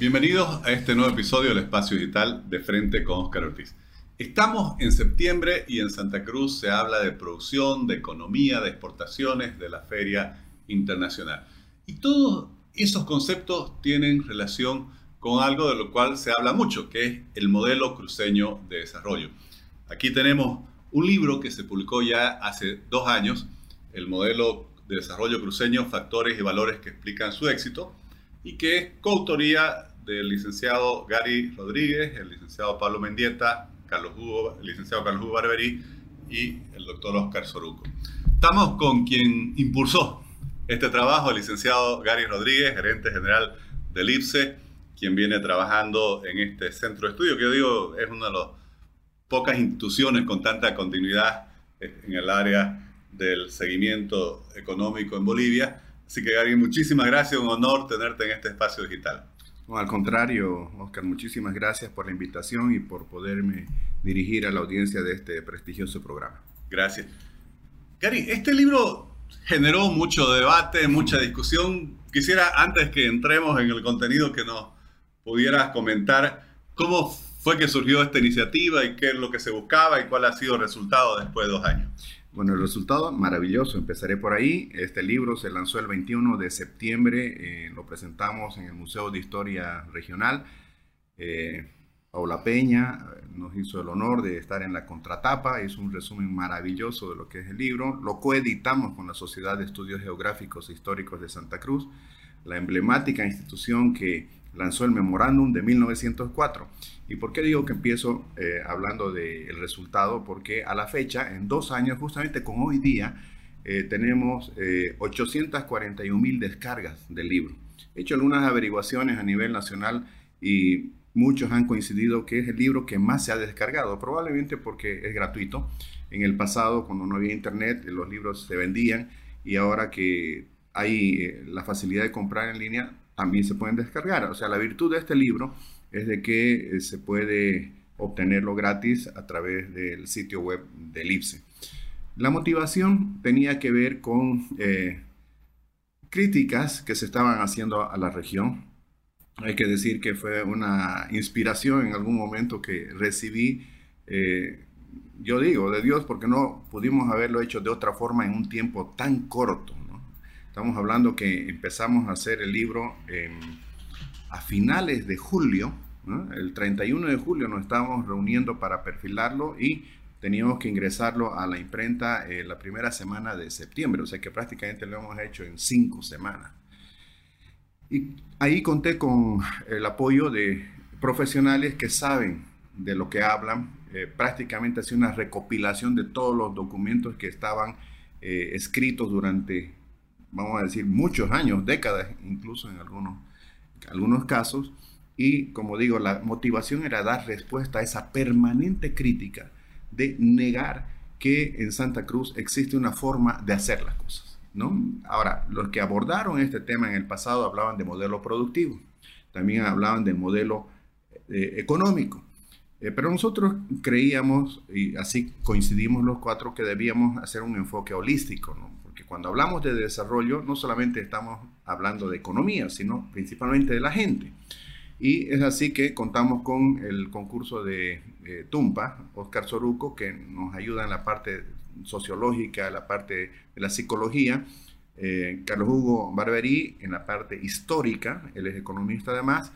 Bienvenidos a este nuevo episodio del Espacio Digital de Frente con Oscar Ortiz. Estamos en septiembre y en Santa Cruz se habla de producción, de economía, de exportaciones, de la Feria Internacional. Y todos esos conceptos tienen relación con algo de lo cual se habla mucho, que es el modelo cruceño de desarrollo. Aquí tenemos un libro que se publicó ya hace dos años, el modelo de desarrollo cruceño, factores y valores que explican su éxito, y que es coautoría del licenciado Gary Rodríguez, el licenciado Pablo Mendieta, Carlos Hugo, el licenciado Carlos Hugo Barberí y el doctor Oscar Soruco. Estamos con quien impulsó este trabajo, el licenciado Gary Rodríguez, gerente general del IPSE, quien viene trabajando en este centro de estudio, que yo digo es una de las pocas instituciones con tanta continuidad en el área del seguimiento económico en Bolivia. Así que Gary, muchísimas gracias, un honor tenerte en este espacio digital. Al contrario, Oscar, muchísimas gracias por la invitación y por poderme dirigir a la audiencia de este prestigioso programa. Gracias. Gary, este libro generó mucho debate, mucha discusión. Quisiera, antes que entremos en el contenido, que nos pudieras comentar cómo fue que surgió esta iniciativa y qué es lo que se buscaba y cuál ha sido el resultado después de dos años. Bueno, el resultado maravilloso, empezaré por ahí. Este libro se lanzó el 21 de septiembre, eh, lo presentamos en el Museo de Historia Regional. Eh, Paula Peña eh, nos hizo el honor de estar en la contratapa, es un resumen maravilloso de lo que es el libro. Lo coeditamos con la Sociedad de Estudios Geográficos e Históricos de Santa Cruz, la emblemática institución que lanzó el memorándum de 1904. ¿Y por qué digo que empiezo eh, hablando del resultado? Porque a la fecha, en dos años, justamente con hoy día, eh, tenemos 841 eh, mil descargas del libro. He hecho algunas averiguaciones a nivel nacional y muchos han coincidido que es el libro que más se ha descargado, probablemente porque es gratuito. En el pasado, cuando no había internet, los libros se vendían y ahora que hay la facilidad de comprar en línea, también se pueden descargar. O sea, la virtud de este libro es de que eh, se puede obtenerlo gratis a través del sitio web del IPSE. La motivación tenía que ver con eh, críticas que se estaban haciendo a la región. Hay que decir que fue una inspiración en algún momento que recibí, eh, yo digo, de Dios, porque no pudimos haberlo hecho de otra forma en un tiempo tan corto. Estamos hablando que empezamos a hacer el libro a finales de julio, el 31 de julio nos estábamos reuniendo para perfilarlo y teníamos que ingresarlo a la imprenta eh, la primera semana de septiembre, o sea que prácticamente lo hemos hecho en cinco semanas. Y ahí conté con el apoyo de profesionales que saben de lo que hablan, eh, prácticamente hacía una recopilación de todos los documentos que estaban eh, escritos durante vamos a decir, muchos años, décadas, incluso en algunos, algunos casos. Y como digo, la motivación era dar respuesta a esa permanente crítica de negar que en Santa Cruz existe una forma de hacer las cosas. ¿no? Ahora, los que abordaron este tema en el pasado hablaban de modelo productivo, también hablaban del modelo eh, económico. Eh, pero nosotros creíamos, y así coincidimos los cuatro, que debíamos hacer un enfoque holístico, ¿no? Cuando hablamos de desarrollo, no solamente estamos hablando de economía, sino principalmente de la gente. Y es así que contamos con el concurso de Tumpa, Oscar Soruco, que nos ayuda en la parte sociológica, la parte de la psicología, eh, Carlos Hugo Barberí en la parte histórica, él es economista además,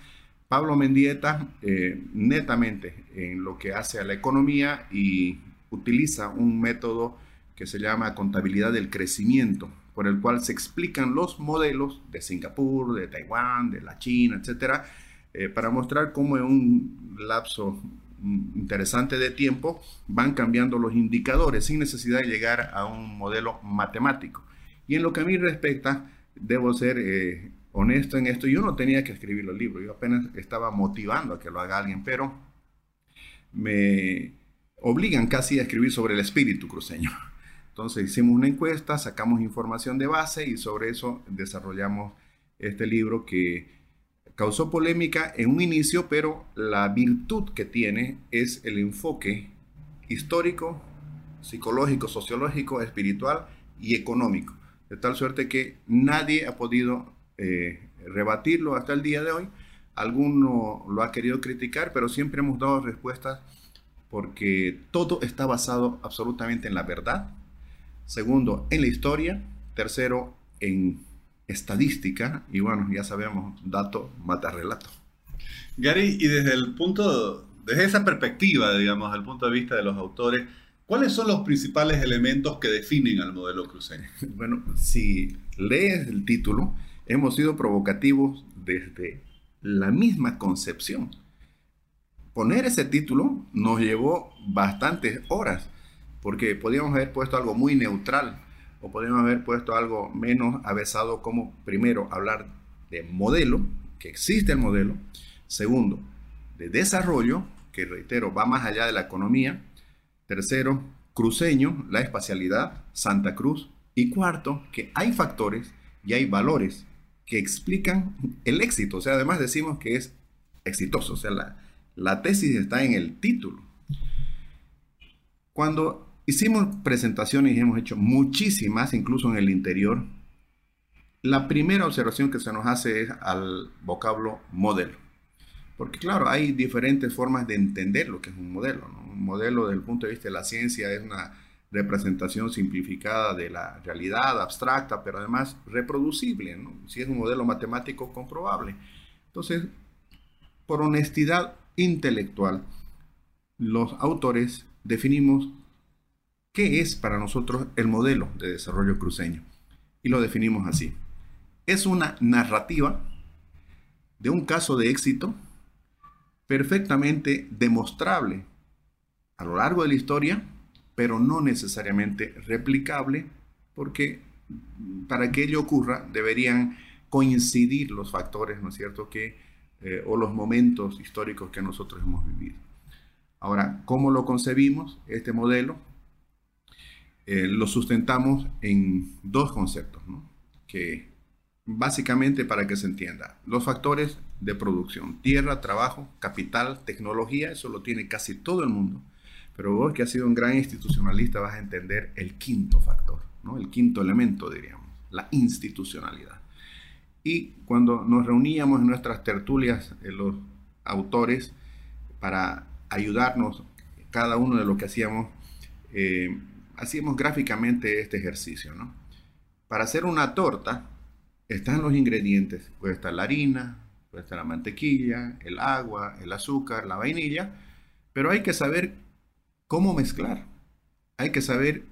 Pablo Mendieta eh, netamente en lo que hace a la economía y utiliza un método que se llama contabilidad del crecimiento, por el cual se explican los modelos de Singapur, de Taiwán, de la China, etcétera, eh, para mostrar cómo en un lapso interesante de tiempo van cambiando los indicadores sin necesidad de llegar a un modelo matemático. Y en lo que a mí respecta, debo ser eh, honesto en esto, yo no tenía que escribir los libros, yo apenas estaba motivando a que lo haga alguien, pero me obligan casi a escribir sobre el espíritu cruceño. Entonces hicimos una encuesta, sacamos información de base y sobre eso desarrollamos este libro que causó polémica en un inicio, pero la virtud que tiene es el enfoque histórico, psicológico, sociológico, espiritual y económico. De tal suerte que nadie ha podido eh, rebatirlo hasta el día de hoy, alguno lo ha querido criticar, pero siempre hemos dado respuestas porque todo está basado absolutamente en la verdad. Segundo, en la historia. Tercero, en estadística. Y bueno, ya sabemos, dato mata relato. Gary, y desde el punto, desde esa perspectiva, digamos, desde el punto de vista de los autores, ¿cuáles son los principales elementos que definen al modelo cruceño? Bueno, si lees el título, hemos sido provocativos desde la misma concepción. Poner ese título nos llevó bastantes horas, porque podíamos haber puesto algo muy neutral o podíamos haber puesto algo menos avesado como, primero, hablar de modelo, que existe el modelo, segundo, de desarrollo, que reitero, va más allá de la economía, tercero, cruceño, la espacialidad, Santa Cruz, y cuarto, que hay factores y hay valores que explican el éxito. O sea, además decimos que es exitoso. O sea, la, la tesis está en el título. Cuando hicimos presentaciones y hemos hecho muchísimas, incluso en el interior, la primera observación que se nos hace es al vocablo modelo. Porque claro, hay diferentes formas de entender lo que es un modelo. Un modelo desde el punto de vista de la ciencia es una representación simplificada de la realidad abstracta, pero además reproducible, si es un modelo matemático comprobable. Entonces, por honestidad intelectual, los autores definimos qué es para nosotros el modelo de desarrollo cruceño. Y lo definimos así. Es una narrativa de un caso de éxito perfectamente demostrable a lo largo de la historia pero no necesariamente replicable, porque para que ello ocurra deberían coincidir los factores, ¿no es cierto?, que, eh, o los momentos históricos que nosotros hemos vivido. Ahora, ¿cómo lo concebimos? Este modelo eh, lo sustentamos en dos conceptos, que básicamente para que se entienda, los factores de producción, tierra, trabajo, capital, tecnología, eso lo tiene casi todo el mundo pero vos que has sido un gran institucionalista vas a entender el quinto factor, ¿no? el quinto elemento, diríamos, la institucionalidad. Y cuando nos reuníamos en nuestras tertulias, eh, los autores, para ayudarnos, cada uno de lo que hacíamos, eh, hacíamos gráficamente este ejercicio. ¿no? Para hacer una torta, están los ingredientes, puede estar la harina, puede estar la mantequilla, el agua, el azúcar, la vainilla, pero hay que saber cómo mezclar. Hay que saber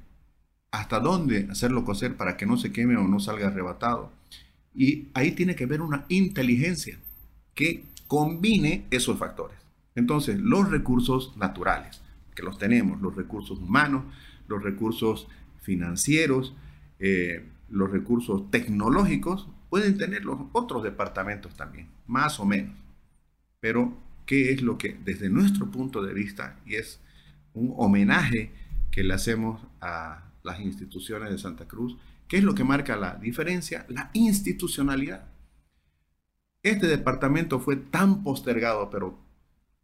hasta dónde hacerlo cocer para que no se queme o no salga arrebatado. Y ahí tiene que haber una inteligencia que combine esos factores. Entonces, los recursos naturales, los tenemos, los recursos humanos, los recursos financieros, eh, los recursos tecnológicos, pueden tener los otros departamentos también, más o menos. Pero, ¿qué es lo que desde nuestro punto de vista, y es un homenaje que le hacemos a las instituciones de Santa Cruz. ¿Qué es lo que marca la diferencia? La institucionalidad. Este departamento fue tan postergado, pero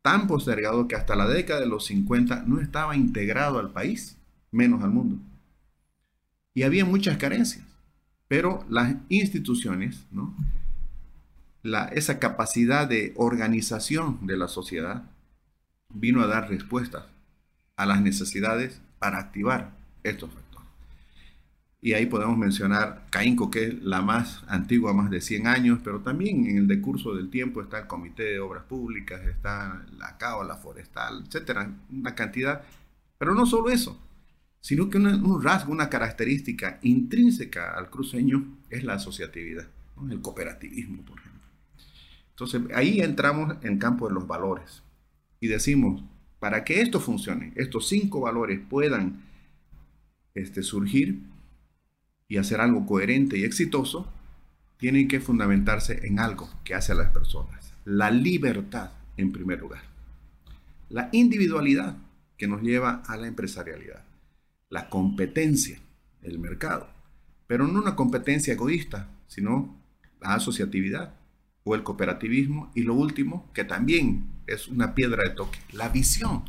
tan postergado que hasta la década de los 50 no estaba integrado al país, menos al mundo. Y había muchas carencias, pero las instituciones, ¿no? La, esa capacidad de organización de la sociedad vino a dar respuestas a las necesidades para activar estos factores. Y ahí podemos mencionar Caínco, que es la más antigua, más de 100 años, pero también en el decurso del tiempo está el Comité de Obras Públicas, está la CAO, la Forestal, etcétera, una cantidad. Pero no solo eso, sino que un rasgo, una característica intrínseca al cruceño es la asociatividad, el cooperativismo, por ejemplo. Entonces ahí entramos en campo de los valores y decimos, para que esto funcione, estos cinco valores puedan este, surgir y hacer algo coherente y exitoso, tienen que fundamentarse en algo que hace a las personas. La libertad, en primer lugar. La individualidad, que nos lleva a la empresarialidad. La competencia, el mercado. Pero no una competencia egoísta, sino la asociatividad o el cooperativismo. Y lo último, que también es una piedra de toque. La visión.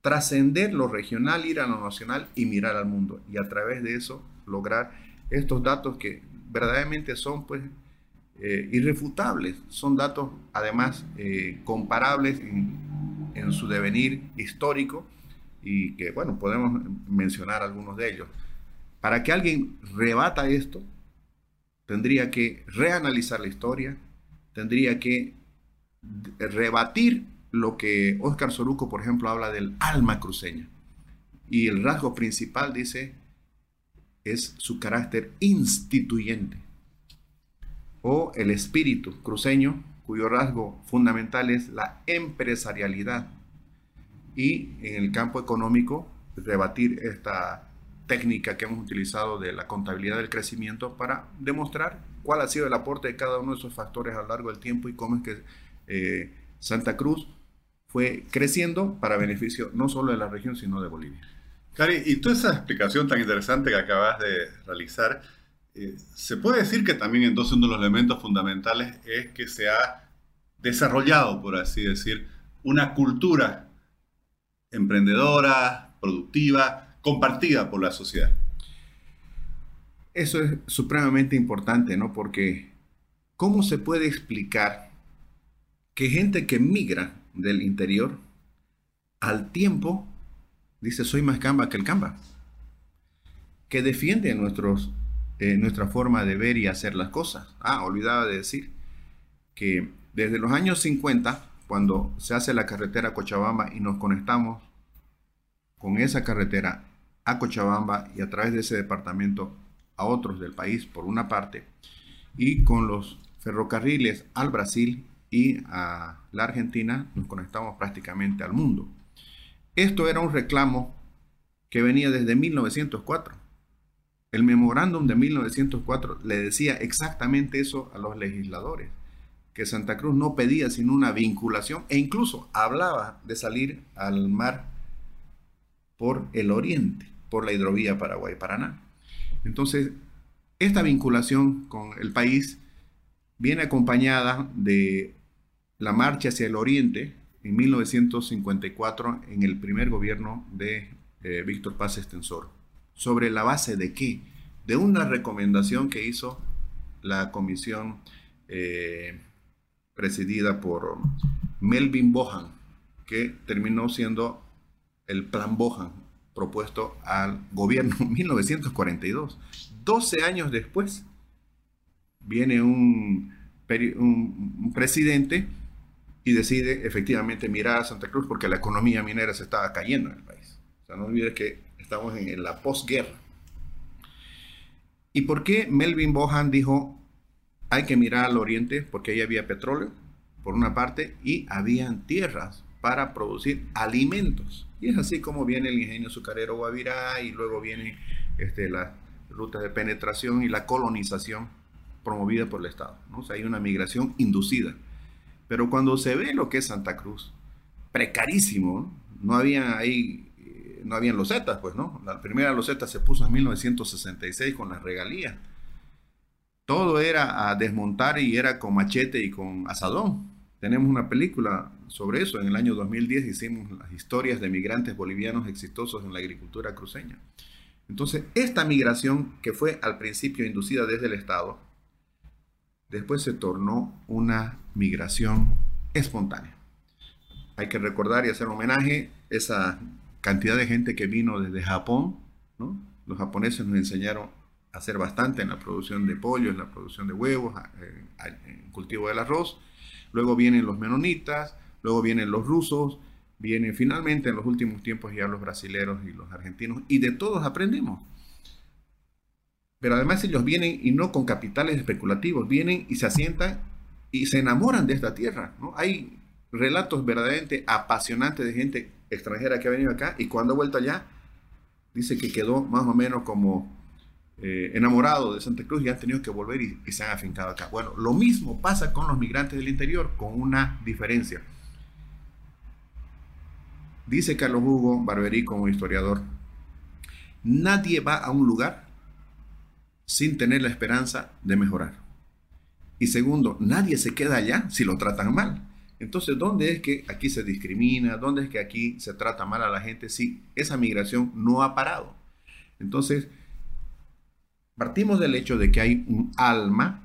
Trascender lo regional, ir a lo nacional y mirar al mundo. Y a través de eso lograr estos datos que verdaderamente son pues eh, irrefutables, son datos además eh, comparables en, en, su devenir histórico y que, bueno, podemos mencionar algunos de ellos. Para que alguien rebata esto, tendría que reanalizar la historia, tendría que rebatir lo que Óscar Soruco, por ejemplo, habla del alma cruceña. Y el rasgo principal, dice, es su carácter instituyente o el espíritu cruceño, cuyo rasgo fundamental es la empresarialidad. Y en el campo económico, rebatir esta técnica que hemos utilizado de la contabilidad del crecimiento para demostrar cuál ha sido el aporte de cada uno de esos factores a lo largo del tiempo y cómo es que eh, Santa Cruz fue creciendo para beneficio no solo de la región, sino de Bolivia. Cari, y toda esa explicación tan interesante que acabas de realizar, eh, se puede decir que también entonces uno de los elementos fundamentales es que se ha desarrollado, por así decir, una cultura emprendedora, productiva, compartida por la sociedad. Eso es supremamente importante, ¿no? Porque ¿cómo se puede explicar que gente que migra del interior al tiempo dice soy más camba que el camba? Que defiende eh, nuestra forma de ver y hacer las cosas. Ah, olvidaba de decir que desde los años 50, cuando se hace la carretera Cochabamba y nos conectamos con esa carretera a Cochabamba y a través de ese departamento a otros del país, por una parte, y con los ferrocarriles al Brasil y a la Argentina, nos conectamos prácticamente al mundo. Esto era un reclamo que venía desde 1904 el memorándum de 1904 le decía exactamente eso a los legisladores, que Santa Cruz no pedía sino una vinculación e incluso hablaba de salir al mar por el oriente, por la hidrovía Paraguay-Paraná. Entonces, esta vinculación con el país viene acompañada de la marcha hacia el oriente en 1954 en el primer gobierno de eh, Víctor Paz Extensor. ¿Sobre la base de qué? De una recomendación que hizo la comisión eh, presidida por Melvin Bohan, que terminó siendo el plan Bohan propuesto al gobierno en 1942. 12 años después viene un, un, presidente y decide efectivamente mirar a Santa Cruz porque la economía minera se estaba cayendo en el país. O sea, no olvides que estamos en, la posguerra. ¿Y por qué Melvin Bohan dijo hay que mirar al oriente? Porque ahí había petróleo, por una parte, y habían tierras para producir alimentos. Y es así como viene el ingenio azucarero Guavirá y luego vienen este, las rutas de penetración y la colonización promovida por el Estado. ¿no? O sea, hay una migración inducida. Pero cuando se ve lo que es Santa Cruz, precarísimo, no, había ahí no habían losetas, pues, ¿no? La primera loseta se puso en 1966 con las regalías. Todo era a desmontar y era con machete y con asadón. Tenemos una película sobre eso. En el año 2010 hicimos las historias de migrantes bolivianos exitosos en la agricultura cruceña. Entonces, esta migración que fue al principio inducida desde el Estado, después se tornó una migración espontánea. Hay que recordar y hacer homenaje esa cantidad de gente que vino desde Japón. Los japoneses nos enseñaron a hacer bastante en la producción de pollo, en la producción de huevos, en el cultivo del arroz. Luego vienen los menonitas, luego vienen los rusos, vienen finalmente en los últimos tiempos ya los brasileros y los argentinos, y de todos aprendemos. Pero además ellos vienen y no con capitales especulativos, vienen y se asientan y se enamoran de esta tierra. ¿no? Hay relatos verdaderamente apasionantes de gente extranjera que ha venido acá y cuando ha vuelto allá, dice que quedó más o menos como eh, enamorado de Santa Cruz y han tenido que volver y, se han afincado acá. Bueno, lo mismo pasa con los migrantes del interior, con una diferencia. Dice Carlos Hugo Barberí como historiador, nadie va a un lugar sin tener la esperanza de mejorar. Y segundo, nadie se queda allá si lo tratan mal. Entonces, ¿dónde es que aquí se discrimina? ¿Dónde es que aquí se trata mal a la gente si esa migración no ha parado? Entonces, partimos del hecho de que hay un alma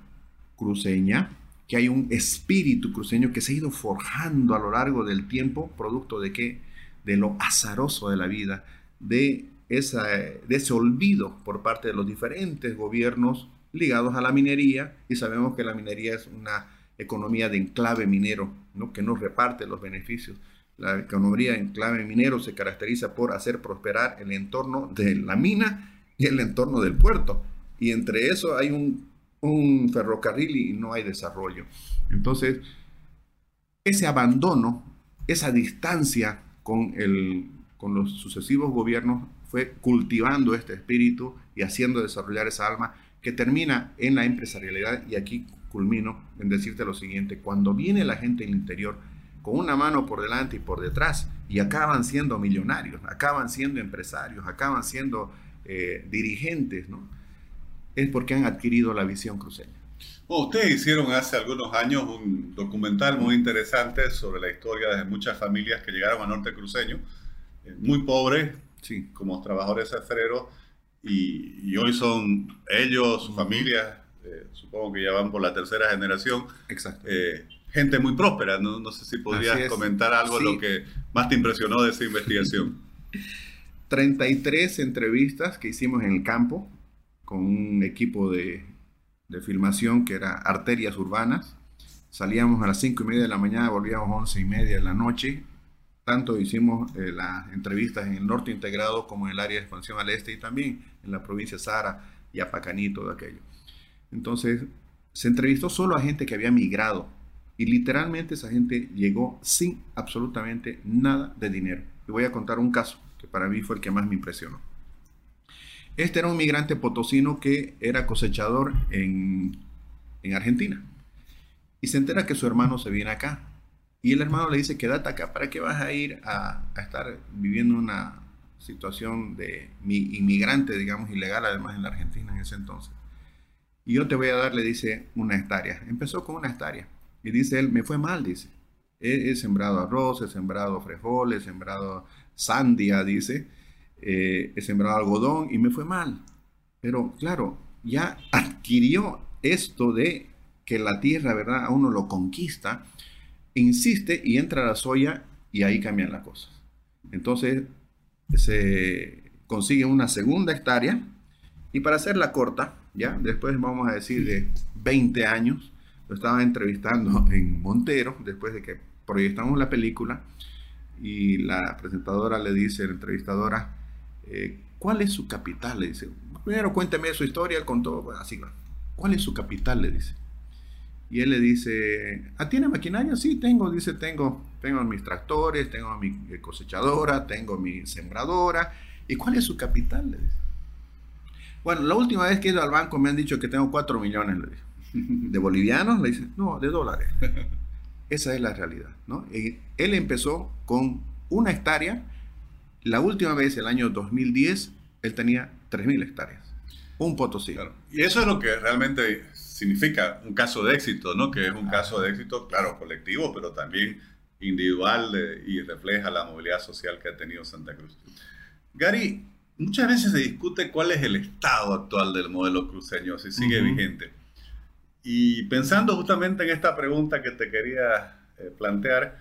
cruceña, que hay un espíritu cruceño que se ha ido forjando a lo largo del tiempo, producto de qué? De lo azaroso de la vida, de, esa, de ese olvido por parte de los diferentes gobiernos ligados a la minería, y sabemos que la minería es una economía de enclave minero, ¿no? que no reparte los beneficios. La economía en enclave minero se caracteriza por hacer prosperar el entorno de la mina y el entorno del puerto. Y entre eso hay un, un ferrocarril y no hay desarrollo. Entonces, ese abandono, esa distancia con, el, con los sucesivos gobiernos cultivando este espíritu y haciendo desarrollar esa alma que termina en la empresarialidad. Y aquí culmino en decirte lo siguiente, cuando viene la gente del interior con una mano por delante y por detrás y acaban siendo millonarios, acaban siendo empresarios, acaban siendo eh, dirigentes, ¿no? es porque han adquirido la visión cruceña. ustedes hicieron hace algunos años un documental muy interesante sobre la historia de muchas familias que llegaron a Norte Cruceño, eh, muy pobres, sí. como trabajadores cefreros, y, y, hoy son ellos, su familia, eh, supongo que ya van por la tercera generación. Exacto. Eh, gente muy próspera. No, no, sé si podrías comentar algo lo que más te impresionó de esa investigación. 33 entrevistas que hicimos en el campo con un equipo de, de filmación que era Arterias Urbanas. Salíamos a las 5 y media de la mañana, volvíamos a 11 y media de la noche. Tanto hicimos eh, las entrevistas en el norte integrado como en el área de expansión al este y también en la provincia de Sara y Apacaní, todo aquello. Entonces, se entrevistó solo a gente que había migrado y literalmente esa gente llegó sin absolutamente nada de dinero. Y voy a contar un caso que para mí fue el que más me impresionó. Este era un migrante potosino que era cosechador en, en Argentina y se entera que su hermano se viene acá. Y el hermano le dice, quédate acá, ¿para qué vas a ir a, a estar viviendo una situación de inmigrante, digamos, ilegal, además en la Argentina en ese entonces? Y yo te voy a dar, le dice, una hectárea. Empezó con una hectárea. Y dice él, me fue mal, dice. He, sembrado arroz, he sembrado frijoles, he sembrado sandia, dice. Eh, he sembrado algodón y me fue mal. Pero claro, ya adquirió esto de que la tierra, ¿verdad? A uno lo conquista, insiste y entra la soya y ahí cambian las cosas. Entonces se consigue una segunda hectárea y para hacerla corta, ya después vamos a decir de 20 años, lo estaba entrevistando en Montero, después de que proyectamos la película, y la presentadora le dice, la entrevistadora, eh, ¿cuál es su capital? Le dice, primero cuénteme su historia, contó, así, ¿cuál es su capital? Le dice. Y él le dice, ¿ah, tiene maquinaria? Sí, tengo, dice, tengo, tengo mis tractores, tengo mi cosechadora, tengo mi sembradora. ¿Y cuál es su capital? Le dice. Bueno, la última vez que he ido al banco me han dicho que tengo 4 millones, le ¿De bolivianos? Le dice, no, de dólares. Esa es la realidad, ¿no? él empezó con una hectárea. La última vez, el año 2010, él tenía 3.000 hectáreas. Un potosí. Y eso es lo que realmente significa un caso de éxito, ¿no? Que es un caso de éxito, claro, colectivo, pero también individual y refleja la movilidad social que ha tenido Santa Cruz. Gary, muchas veces se discute cuál es el estado actual del modelo cruceño, si sigue vigente. Y pensando justamente en esta pregunta que te quería eh, plantear,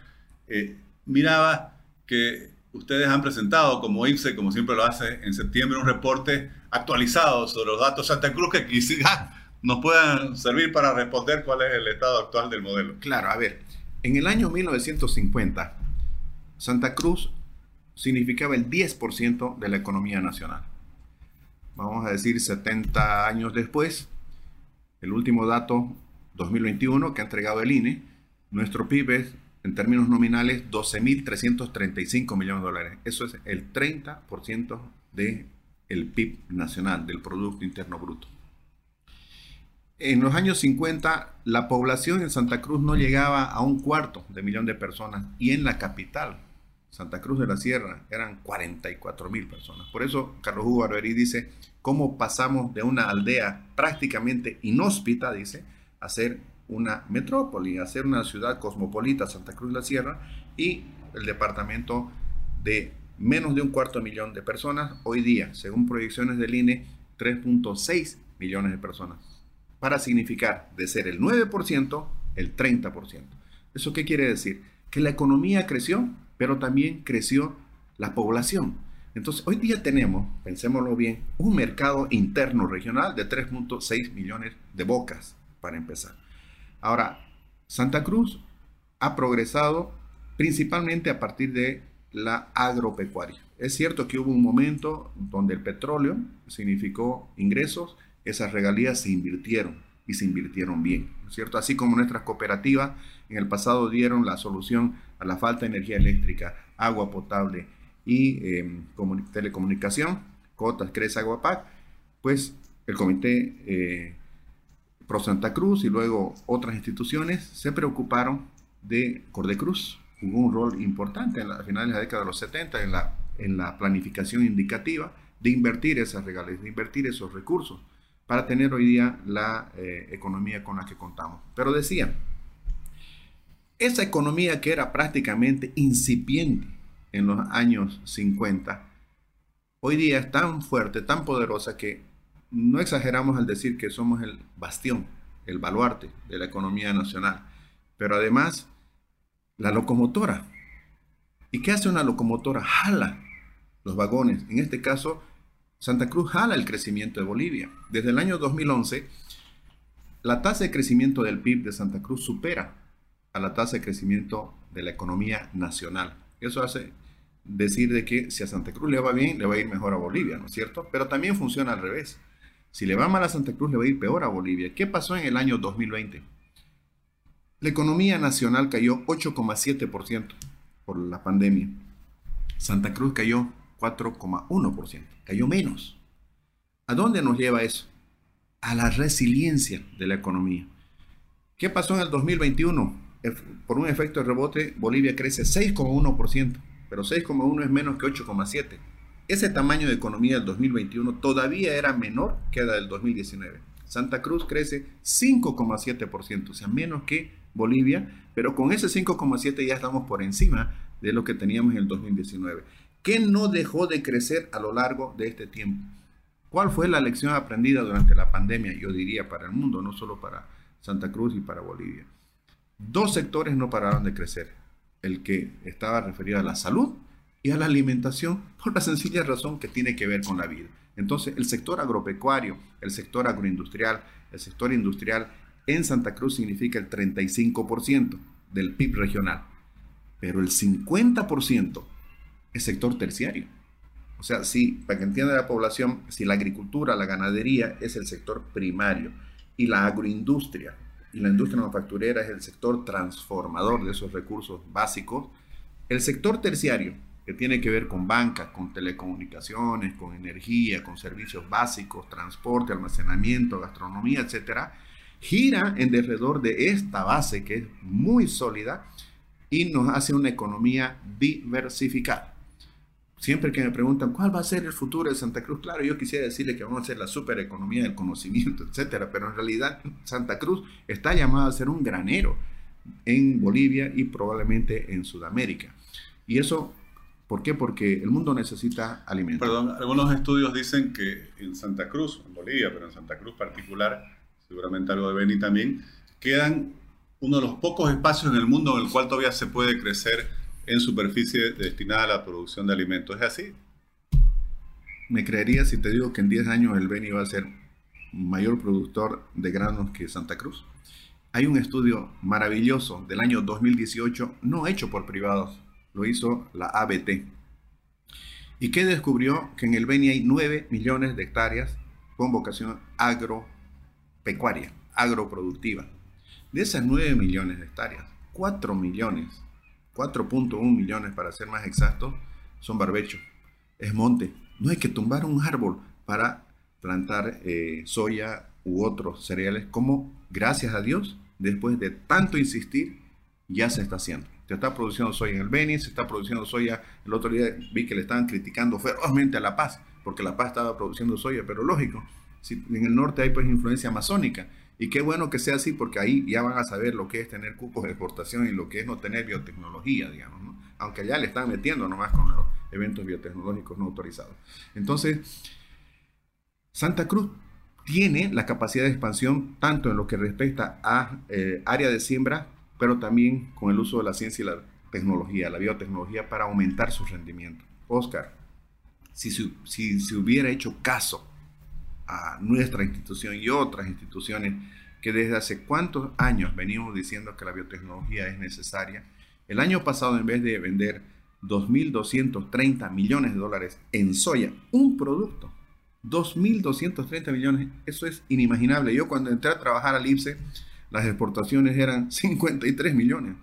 eh, miraba que ustedes han presentado como IPSE, como siempre lo hace, en septiembre un reporte actualizado sobre los datos Santa Cruz que quizás nos puedan servir para responder cuál es el estado actual del modelo. Claro, a ver, en el año 1950, Santa Cruz significaba el 10% de la economía nacional. Vamos a decir 70 años después, el último dato 2021 que ha entregado el INE, nuestro PIB es en términos nominales 12.335 millones de dólares. Eso es el 30% del el PIB nacional, del Producto Interno Bruto. En los años 50, la población en Santa Cruz no llegaba a un cuarto de millón de personas y en la capital, Santa Cruz de la Sierra, eran 44 mil personas. Por eso Carlos Hugo Barberí dice, ¿cómo pasamos de una aldea prácticamente inhóspita, dice, a ser una metrópoli, a ser una ciudad cosmopolita, Santa Cruz de la Sierra, y el departamento de menos de un cuarto millón de personas, hoy día, según proyecciones del INE, 3.6 millones de personas para significar de ser el 9%, el 30%. ¿Eso qué quiere decir? Que la economía creció, pero también creció la población. Entonces, hoy día tenemos, pensémoslo bien, un mercado interno regional de 3.6 millones de bocas, para empezar. Ahora, Santa Cruz ha progresado principalmente a partir de la agropecuaria. Es cierto que hubo un momento donde el petróleo significó ingresos, esas regalías se invirtieron y se invirtieron bien, cierto? Así como nuestras cooperativas en el pasado dieron la solución a la falta de energía eléctrica, agua potable y em, telecomunicación, Cotas, Cresa, Aguapac, pues el Comité eh, Pro Santa Cruz y luego otras instituciones se preocuparon de Cordecruz. Jugó un rol importante en la, finales de la década de los 70 en la, en la planificación indicativa de invertir esas regalías, de invertir esos recursos para tener hoy día la eh, economía con la que contamos. Pero decía, esa economía que era prácticamente incipiente en los años 50, hoy día es tan fuerte, tan poderosa que no exageramos al decir que somos el bastión, el baluarte de la economía nacional. Pero además, la locomotora. ¿Y qué hace una locomotora? Jala los vagones. En este caso, Santa Cruz jala el crecimiento de Bolivia. Desde el año 2011, la tasa de crecimiento del PIB de Santa Cruz supera a la tasa de crecimiento de la economía nacional. Eso hace decir de que si a Santa Cruz le va bien, le va a ir mejor a Bolivia, ¿no es cierto? Pero también funciona al revés. Si le va mal a Santa Cruz, le va a ir peor a Bolivia. ¿Qué pasó en el año 2020? La economía nacional cayó 8,7% por la pandemia. Santa Cruz cayó 4,1%, cayó menos. ¿A dónde nos lleva eso? A la resiliencia de la economía. ¿Qué pasó en el 2021? Por un efecto de rebote, Bolivia crece 6,1%, pero 6,1 es menos que 8,7. Ese tamaño de economía del 2021 todavía era menor que la del 2019. Santa Cruz crece 5,7%, o sea, menos que Bolivia, pero con ese 5,7 ya estamos por encima de lo que teníamos en el 2019. ¿Qué no dejó de crecer a lo largo de este tiempo? ¿Cuál fue la lección aprendida durante la pandemia? Yo diría para el mundo, no solo para Santa Cruz y para Bolivia. Dos sectores no pararon de crecer. El que estaba referido a la salud y a la alimentación por la sencilla razón que tiene que ver con la vida. Entonces, el sector agropecuario, el sector agroindustrial, el sector industrial en Santa Cruz significa el 35% del PIB regional, pero el 50% es sector terciario. O sea, si, para que entienda la población, si la agricultura, la ganadería es el sector primario y la agroindustria y la industria manufacturera es el sector transformador de esos recursos básicos, el sector terciario, que tiene que ver con banca, con telecomunicaciones, con energía, con servicios básicos, transporte, almacenamiento, gastronomía, etcétera, gira en derredor de esta base que es muy sólida y nos hace una economía diversificada. Siempre que me preguntan cuál va a ser el futuro de Santa Cruz, claro, yo quisiera decirle que vamos a ser la supereconomía del conocimiento, etcétera, pero en realidad Santa Cruz está llamada a ser un granero en Bolivia y probablemente en Sudamérica. Y eso ¿Por qué? Porque el mundo necesita alimentos. Perdón, algunos estudios dicen que en Santa Cruz, en Bolivia, pero en Santa Cruz particular, seguramente algo de Beni también, quedan uno de los pocos espacios en el mundo en el cual todavía se puede crecer en superficie destinada a la producción de alimentos. ¿Es así? Me creería si te digo que en 10 años el Beni va a ser mayor productor de granos que Santa Cruz. Hay un estudio maravilloso del año 2018, no hecho por privados, lo hizo la ABT. ¿Y qué descubrió? Que en el Beni hay 9 millones de hectáreas con vocación agropecuaria, agroproductiva. De esas 9 millones de hectáreas, 4 millones, 4.1 millones para ser más exactos, son barbecho, es monte. No hay que tumbar un árbol para plantar eh, soya u otros cereales, como gracias a Dios, después de tanto insistir, ya se está haciendo. Se está produciendo soya en el Beni, se está produciendo soya. El otro día vi que le estaban criticando ferozmente a La Paz, porque La Paz estaba produciendo soya, pero lógico, si en el norte hay pues influencia amazónica. Y qué bueno que sea así, porque ahí ya van a saber lo que es tener cupos de exportación y lo que es no tener biotecnología, digamos, ¿no? Aunque ya le están metiendo nomás con los eventos biotecnológicos no autorizados. Entonces, Santa Cruz tiene la capacidad de expansión tanto en lo que respecta a eh, área de siembra, pero también con el uso de la ciencia y la tecnología, la biotecnología, para aumentar su rendimiento. Oscar, si si se hubiera hecho caso a nuestra institución y otras instituciones que desde hace cuántos años venimos diciendo que la biotecnología es necesaria, el año pasado en vez de vender 2.230 millones de dólares en soya, un producto, 2.230 millones, eso es inimaginable. Yo cuando entré a trabajar al IPSE, las exportaciones eran 53 millones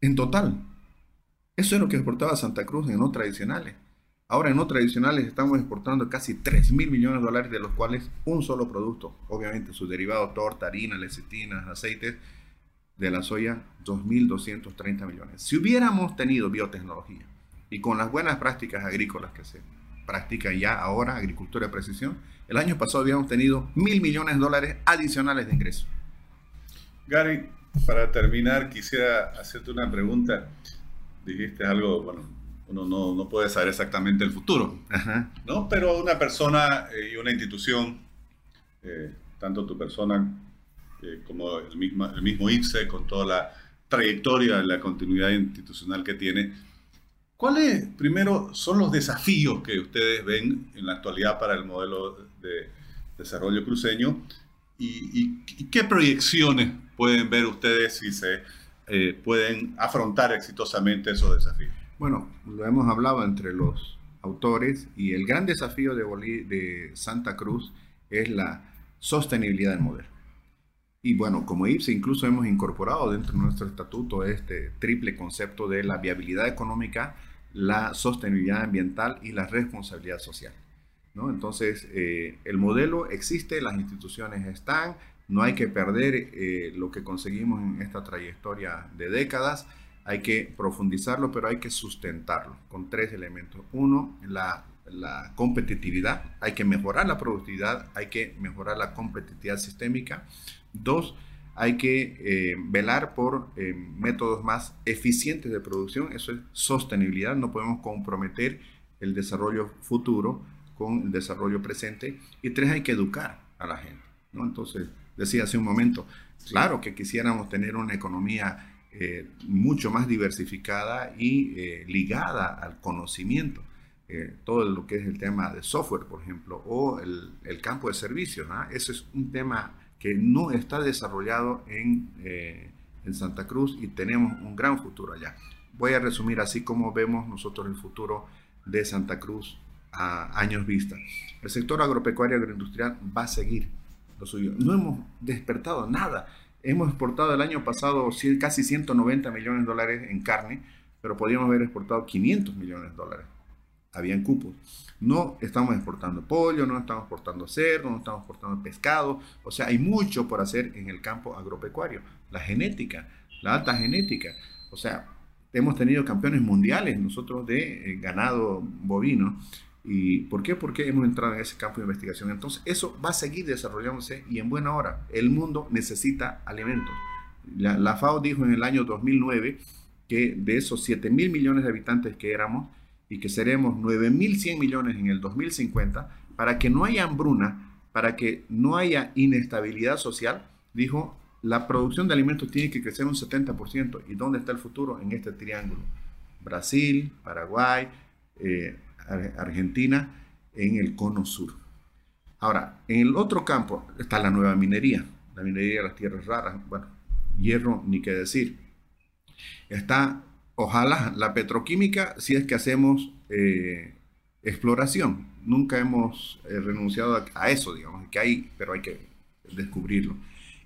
en total. Eso es lo que exportaba Santa Cruz en no tradicionales. Ahora en no tradicionales estamos exportando casi 3 mil millones de dólares, de los cuales un solo producto, obviamente sus derivados, torta, harina, lecitinas, aceites, de la soya 2.230 millones. Si hubiéramos tenido biotecnología y con las buenas prácticas agrícolas que se practican ya ahora, agricultura de precisión, el año pasado habíamos tenido mil millones de dólares adicionales de ingresos. Gary, para terminar, quisiera hacerte una pregunta. Dijiste algo, bueno, uno no, puede saber exactamente el futuro, ¿no? Pero una persona eh, y una institución, eh, tanto tu persona eh, como el mismo, el mismo IPSE, con toda la trayectoria, la continuidad institucional que tiene, ¿cuáles primero son los desafíos que ustedes ven en la actualidad para el modelo de desarrollo cruceño y, qué proyecciones pueden ver ustedes si se pueden afrontar exitosamente esos desafíos? Bueno, lo hemos hablado entre los autores y el gran desafío de, de Santa Cruz es la sostenibilidad del modelo. Y bueno, como IPSE incluso hemos incorporado dentro de nuestro estatuto este triple concepto de la viabilidad económica, la sostenibilidad ambiental y la responsabilidad social. ¿no? Entonces, eh, el modelo existe, las instituciones están, no hay que perder eh, lo que conseguimos en esta trayectoria de décadas hay que profundizarlo, pero hay que sustentarlo con tres elementos. Uno, la, competitividad, hay que mejorar la productividad, hay que mejorar la competitividad sistémica. Dos, hay que eh, velar por eh, métodos más eficientes de producción, eso es sostenibilidad, no podemos comprometer el desarrollo futuro con el desarrollo presente. Y tres, hay que educar a la gente. ¿no? Entonces, decía hace un momento, claro que quisiéramos tener una economía eh, mucho más diversificada y eh, ligada al conocimiento. Eh, todo lo que es el tema de software, por ejemplo, o el, campo de servicios. Ese es un tema que no está desarrollado en, en Santa Cruz y tenemos un gran futuro allá. Voy a resumir así como vemos nosotros el futuro de Santa Cruz a años vista. El sector agropecuario agroindustrial va a seguir lo suyo. No hemos despertado nada. Hemos exportado el año pasado casi 190 millones de dólares en carne, pero podríamos haber exportado 500 millones de dólares. Habían cupos. No estamos exportando pollo, no estamos exportando cerdo, no estamos exportando pescado. O sea, hay mucho por hacer en el campo agropecuario. La genética, la alta genética. O sea, hemos tenido campeones mundiales nosotros de eh, ganado bovino ¿Y por qué? Porque hemos entrado en ese campo de investigación. Entonces, eso va a seguir desarrollándose y en buena hora. El mundo necesita alimentos. La, FAO dijo en el año 2009 que de esos 7 mil millones de habitantes que éramos y que seremos 9 mil 100 millones en el 2050, para que no haya hambruna, para que no haya inestabilidad social, dijo, la producción de alimentos tiene que crecer un 70%. ¿Y dónde está el futuro? En este triángulo. Brasil, Paraguay, eh, Argentina en el cono sur. Ahora, en el otro campo está la nueva minería, la minería de las tierras raras, bueno, hierro ni qué decir. Está, ojalá, la petroquímica si es que hacemos eh, exploración. Nunca hemos eh, renunciado a, eso, digamos, que hay, pero hay que descubrirlo.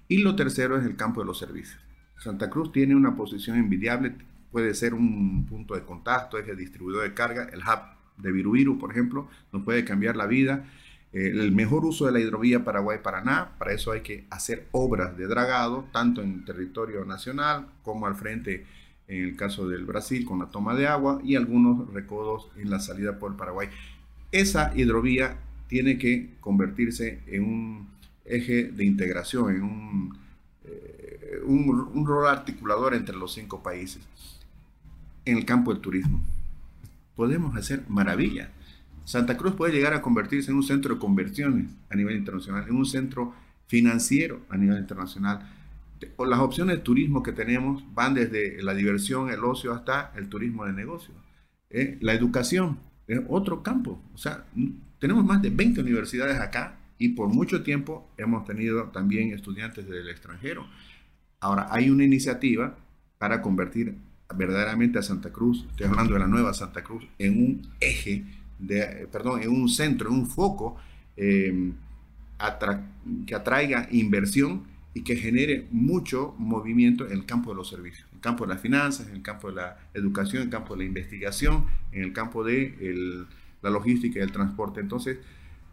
Y lo tercero es el campo de los servicios. Santa Cruz tiene una posición envidiable, puede ser un punto de contacto, es el distribuidor de carga, el hub de Virubiru, por ejemplo, nos puede cambiar la vida. Eh, el mejor uso de la hidrovía Paraguay-Paraná, para eso hay que hacer obras de dragado, tanto en territorio nacional como al frente, en el caso del Brasil, con la toma de agua y algunos recodos en la salida por Paraguay. Esa hidrovía tiene que convertirse en un eje de integración, en un, eh, un rol articulador entre los cinco países en el campo del turismo podemos hacer maravillas. Santa Cruz puede llegar a convertirse en un centro de conversiones a nivel internacional, en un centro financiero a nivel internacional. Las opciones de turismo que tenemos van desde la diversión, el ocio, hasta el turismo de negocios. ¿eh? La educación es otro campo. O sea, tenemos más de 20 universidades acá y por mucho tiempo hemos tenido también estudiantes del extranjero. Ahora, hay una iniciativa para convertir verdaderamente a Santa Cruz, estoy hablando de la nueva Santa Cruz, en un eje, de, perdón, en un centro, en un foco em, que atraiga inversión y que genere mucho movimiento en el campo de los servicios, en el campo de las finanzas, en el campo de la educación, en el campo de la investigación, en el campo de la logística y el transporte. Entonces,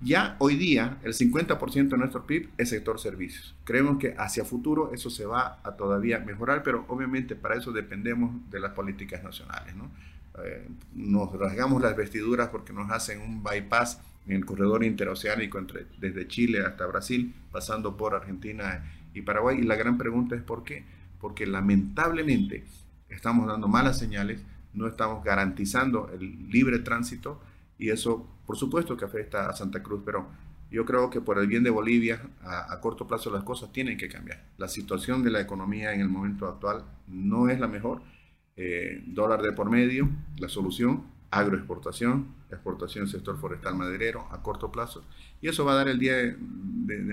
ya hoy día el 50% de nuestro PIB es sector servicios. Creemos que hacia futuro eso se va a todavía mejorar, pero obviamente para eso dependemos de las políticas nacionales. ¿no? Eh, nos rasgamos las vestiduras porque nos hacen un bypass en el corredor interoceánico entre, desde Chile hasta Brasil, pasando por Argentina y Paraguay. Y la gran pregunta es ¿por qué? Porque lamentablemente estamos dando malas señales, no estamos garantizando el libre tránsito y eso por supuesto que afecta a Santa Cruz, pero yo creo que por el bien de Bolivia, a, corto plazo las cosas tienen que cambiar. La situación de la economía en el momento actual no es la mejor. Eh, dólar de por medio, la solución, agroexportación, exportación sector forestal maderero a corto plazo. Y eso va a dar el día de,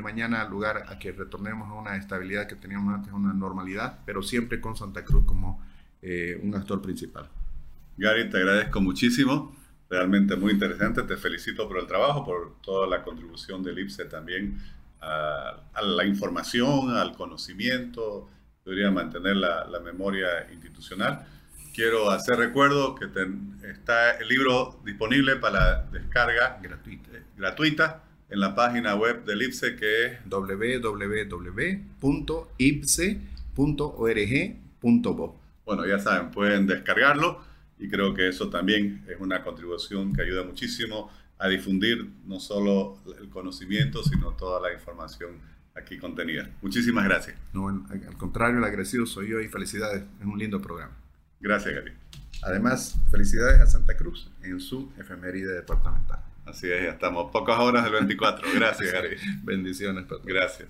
mañana lugar a que retornemos a una estabilidad que teníamos antes, una normalidad, pero siempre con Santa Cruz como eh, un actor principal. Gary, te agradezco muchísimo realmente muy interesante. Te felicito por el trabajo, por toda la contribución del IPSE también a, la información, al conocimiento, debería mantener la, memoria institucional. Quiero hacer recuerdo que está el libro disponible para descarga gratuita. gratuita en la página web del IPSE que es www.ipse.org.bo. Bueno, ya saben, pueden descargarlo y creo que eso también es una contribución que ayuda muchísimo a difundir no solo el conocimiento, sino toda la información aquí contenida. Muchísimas gracias. No, al contrario, el agradecido soy yo y felicidades. Es un lindo programa. Gracias, Gary. Además, felicidades a Santa Cruz en su efeméride departamental. Así es, ya estamos pocas horas del 24. Gracias, Gary. Bendiciones. Gracias.